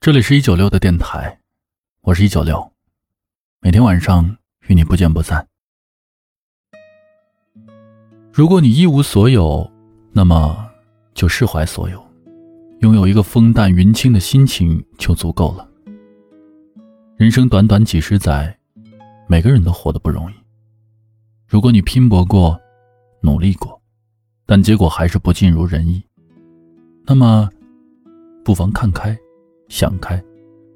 这里是一九六的电台，我是一九六，每天晚上与你不见不散。如果你一无所有，那么就释怀所有，拥有一个风淡云轻的心情就足够了。人生短短几十载，每个人都活得不容易。如果你拼搏过，努力过，但结果还是不尽如人意，那么不妨看开。想开，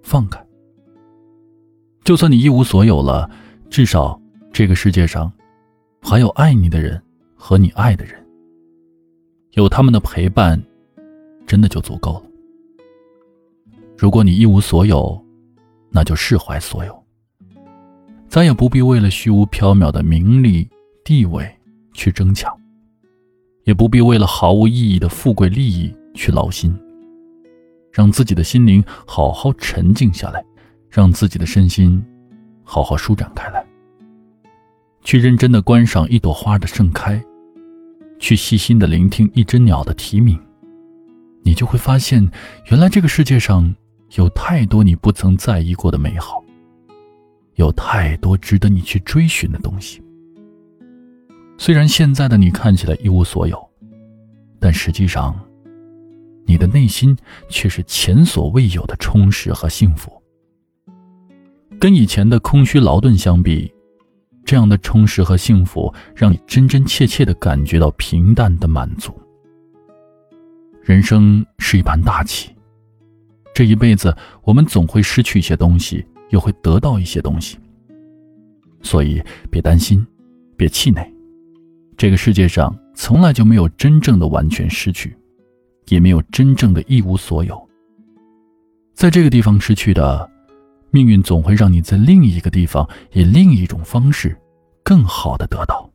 放开。就算你一无所有了，至少这个世界上还有爱你的人和你爱的人，有他们的陪伴，真的就足够了。如果你一无所有，那就释怀所有，再也不必为了虚无缥缈的名利地位去争抢，也不必为了毫无意义的富贵利益去劳心。让自己的心灵好好沉静下来，让自己的身心好好舒展开来。去认真的观赏一朵花的盛开，去细心的聆听一只鸟的啼鸣，你就会发现，原来这个世界上有太多你不曾在意过的美好，有太多值得你去追寻的东西。虽然现在的你看起来一无所有，但实际上。你的内心却是前所未有的充实和幸福。跟以前的空虚劳顿相比，这样的充实和幸福，让你真真切切的感觉到平淡的满足。人生是一盘大棋，这一辈子我们总会失去一些东西，又会得到一些东西。所以别担心，别气馁，这个世界上从来就没有真正的完全失去。也没有真正的一无所有。在这个地方失去的，命运总会让你在另一个地方以另一种方式，更好的得到。